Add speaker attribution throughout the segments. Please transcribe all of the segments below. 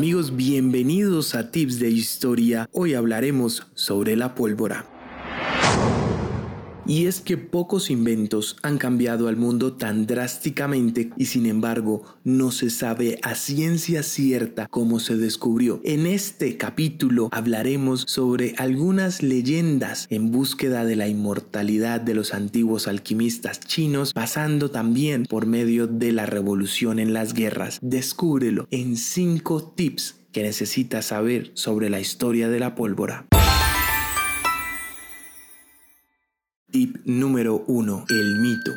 Speaker 1: Amigos, bienvenidos a Tips de Historia. Hoy hablaremos sobre la pólvora. Y es que pocos inventos han cambiado al mundo tan drásticamente y sin embargo no se sabe a ciencia cierta cómo se descubrió. En este capítulo hablaremos sobre algunas leyendas en búsqueda de la inmortalidad de los antiguos alquimistas chinos, pasando también por medio de la revolución en las guerras. Descúbrelo en 5 tips que necesitas saber sobre la historia de la pólvora. Tip número 1. El mito.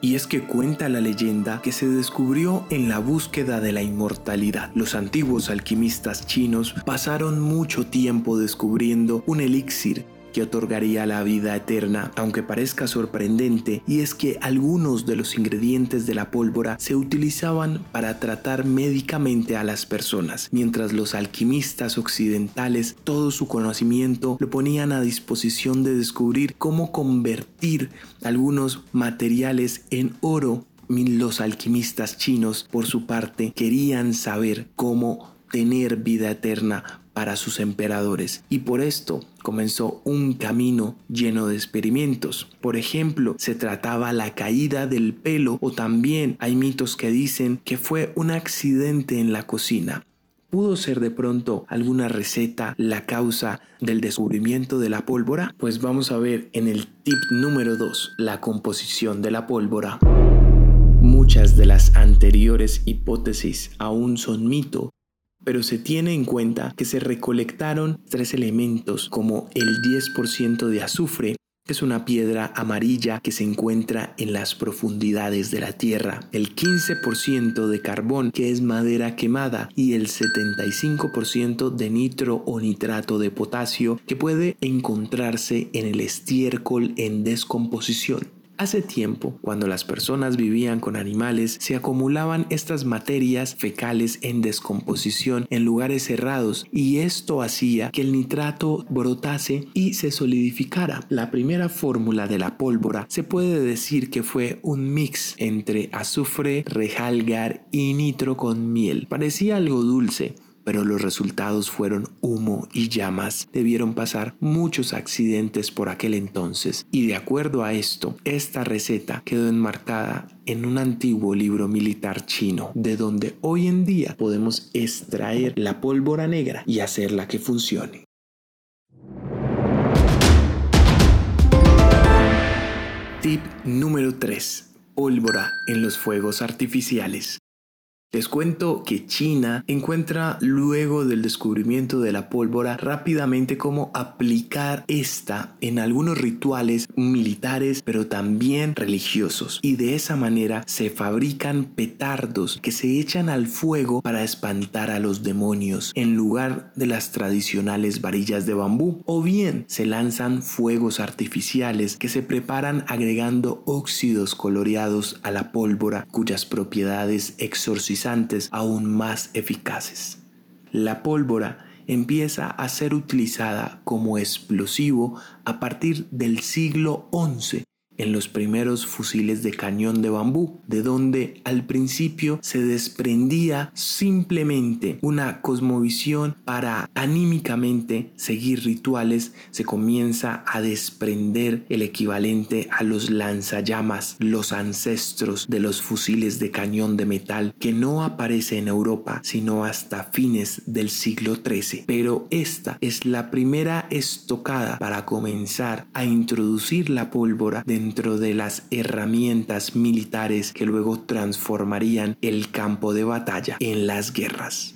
Speaker 1: Y es que cuenta la leyenda que se descubrió en la búsqueda de la inmortalidad. Los antiguos alquimistas chinos pasaron mucho tiempo descubriendo un elixir que otorgaría la vida eterna, aunque parezca sorprendente, y es que algunos de los ingredientes de la pólvora se utilizaban para tratar médicamente a las personas, mientras los alquimistas occidentales todo su conocimiento lo ponían a disposición de descubrir cómo convertir algunos materiales en oro. Los alquimistas chinos, por su parte, querían saber cómo tener vida eterna para sus emperadores y por esto comenzó un camino lleno de experimentos. Por ejemplo, se trataba la caída del pelo o también hay mitos que dicen que fue un accidente en la cocina. ¿Pudo ser de pronto alguna receta la causa del descubrimiento de la pólvora? Pues vamos a ver en el tip número 2, la composición de la pólvora. Muchas de las anteriores hipótesis aún son mito pero se tiene en cuenta que se recolectaron tres elementos como el 10% de azufre, que es una piedra amarilla que se encuentra en las profundidades de la tierra, el 15% de carbón, que es madera quemada, y el 75% de nitro o nitrato de potasio, que puede encontrarse en el estiércol en descomposición. Hace tiempo, cuando las personas vivían con animales, se acumulaban estas materias fecales en descomposición en lugares cerrados y esto hacía que el nitrato brotase y se solidificara. La primera fórmula de la pólvora se puede decir que fue un mix entre azufre, rejalgar y nitro con miel. Parecía algo dulce, pero los resultados fueron humo y llamas. Debieron pasar muchos accidentes por aquel entonces y de acuerdo a esto, esta receta quedó enmarcada en un antiguo libro militar chino, de donde hoy en día podemos extraer la pólvora negra y hacerla que funcione. Tip número 3. Pólvora en los fuegos artificiales. Les cuento que China encuentra luego del descubrimiento de la pólvora rápidamente cómo aplicar esta en algunos rituales militares pero también religiosos. Y de esa manera se fabrican petardos que se echan al fuego para espantar a los demonios en lugar de las tradicionales varillas de bambú. O bien se lanzan fuegos artificiales que se preparan agregando óxidos coloreados a la pólvora cuyas propiedades aún más eficaces. La pólvora empieza a ser utilizada como explosivo a partir del siglo XI en los primeros fusiles de cañón de bambú, de donde al principio se desprendía simplemente una cosmovisión para anímicamente seguir rituales, se comienza a desprender el equivalente a los lanzallamas, los ancestros de los fusiles de cañón de metal que no aparece en Europa sino hasta fines del siglo XIII. Pero esta es la primera estocada para comenzar a introducir la pólvora dentro de las herramientas militares que luego transformarían el campo de batalla en las guerras.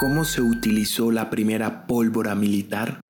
Speaker 1: ¿Cómo se utilizó la primera pólvora militar?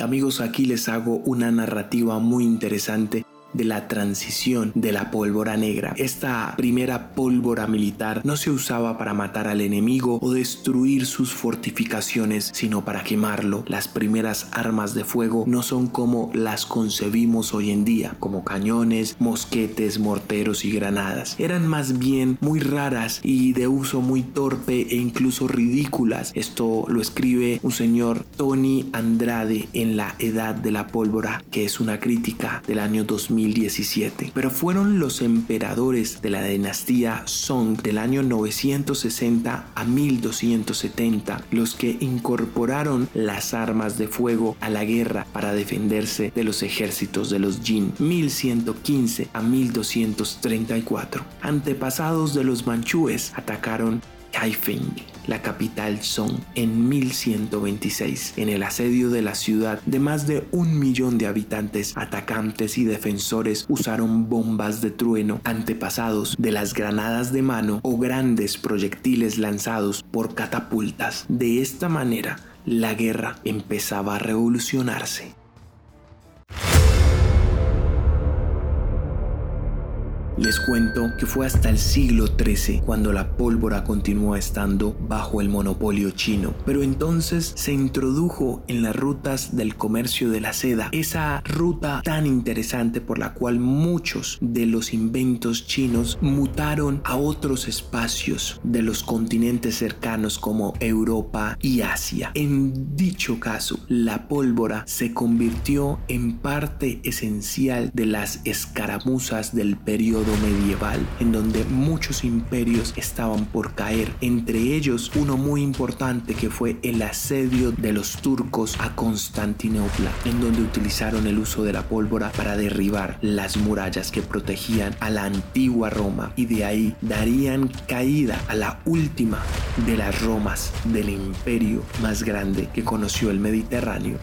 Speaker 1: Amigos, aquí les hago una narrativa muy interesante de la transición de la pólvora negra. Esta primera pólvora militar no se usaba para matar al enemigo o destruir sus fortificaciones, sino para quemarlo. Las primeras armas de fuego no son como las concebimos hoy en día, como cañones, mosquetes, morteros y granadas. Eran más bien muy raras y de uso muy torpe e incluso ridículas. Esto lo escribe un señor Tony Andrade en La Edad de la Pólvora, que es una crítica del año 2000 2017. Pero fueron los emperadores de la dinastía Song del año 960 a 1270 los que incorporaron las armas de fuego a la guerra para defenderse de los ejércitos de los Jin 1115 a 1234. Antepasados de los manchúes atacaron Kaifeng, la capital Song, en 1126. En el asedio de la ciudad de más de un millón de habitantes, atacantes y defensores usaron bombas de trueno antepasados de las granadas de mano o grandes proyectiles lanzados por catapultas. De esta manera, la guerra empezaba a revolucionarse. Les cuento que fue hasta el siglo XIII cuando la pólvora continuó estando bajo el monopolio chino, pero entonces se introdujo en las rutas del comercio de la seda, esa ruta tan interesante por la cual muchos de los inventos chinos mutaron a otros espacios de los continentes cercanos como Europa y Asia. En dicho caso, la pólvora se convirtió en parte esencial de las escaramuzas del periodo medieval en donde muchos imperios estaban por caer, entre ellos uno muy importante que fue el asedio de los turcos a Constantinopla, en donde utilizaron el uso de la pólvora para derribar las murallas que protegían a la antigua Roma y de ahí darían caída a la última de las Romas del imperio más grande que conoció el Mediterráneo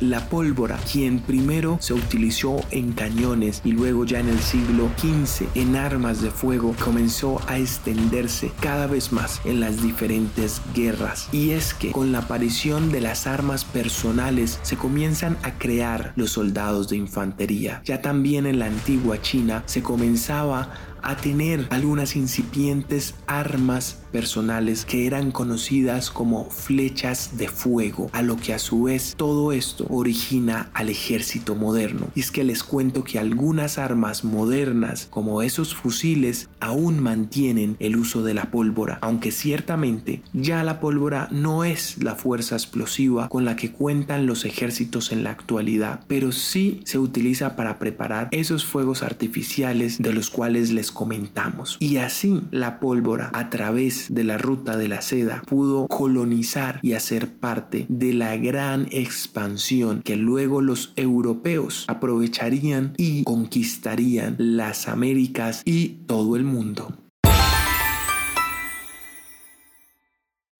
Speaker 1: la pólvora, quien primero se utilizó en cañones y luego ya en el siglo XV en armas de fuego, comenzó a extenderse cada vez más en las diferentes guerras. Y es que con la aparición de las armas personales se comienzan a crear los soldados de infantería. Ya también en la antigua China se comenzaba a tener algunas incipientes armas personales que eran conocidas como flechas de fuego, a lo que a su vez todo esto origina al ejército moderno. Y es que les cuento que algunas armas modernas, como esos fusiles, aún mantienen el uso de la pólvora, aunque ciertamente ya la pólvora no es la fuerza explosiva con la que cuentan los ejércitos en la actualidad, pero sí se utiliza para preparar esos fuegos artificiales de los cuales les comentamos. Y así la pólvora a través de la ruta de la seda pudo colonizar y hacer parte de la gran expansión que luego los europeos aprovecharían y conquistarían las Américas y todo el mundo.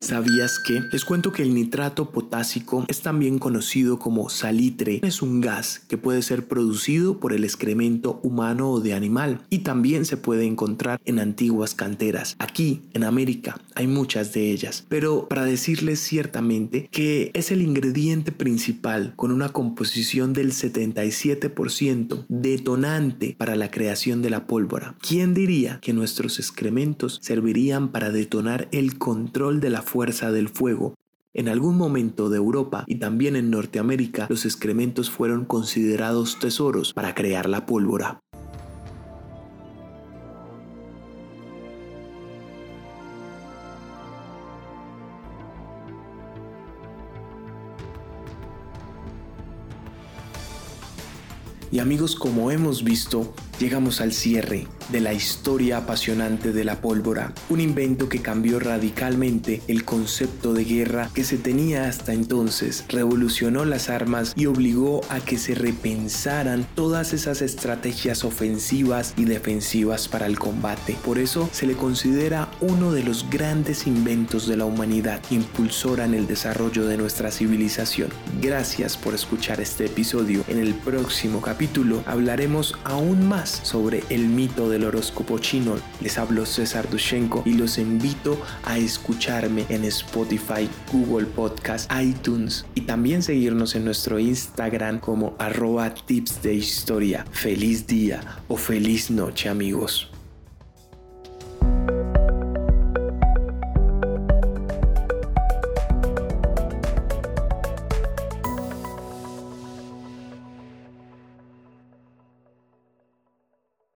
Speaker 1: ¿Sabías que? Les cuento que el nitrato potásico es también conocido como salitre. Es un gas que puede ser producido por el excremento humano o de animal y también se puede encontrar en antiguas canteras. Aquí, en América, hay muchas de ellas. Pero para decirles ciertamente que es el ingrediente principal con una composición del 77% detonante para la creación de la pólvora. ¿Quién diría que nuestros excrementos servirían para detonar el control de la fuerza del fuego. En algún momento de Europa y también en Norteamérica los excrementos fueron considerados tesoros para crear la pólvora. Y amigos, como hemos visto, llegamos al cierre de la historia apasionante de la pólvora, un invento que cambió radicalmente el concepto de guerra que se tenía hasta entonces, revolucionó las armas y obligó a que se repensaran todas esas estrategias ofensivas y defensivas para el combate. Por eso se le considera uno de los grandes inventos de la humanidad, impulsora en el desarrollo de nuestra civilización. Gracias por escuchar este episodio. En el próximo capítulo hablaremos aún más sobre el mito del horóscopo chino. Les hablo César Dushenko y los invito a escucharme en Spotify, Google Podcast, iTunes y también seguirnos en nuestro Instagram como arroba tips de historia. Feliz día o feliz noche amigos.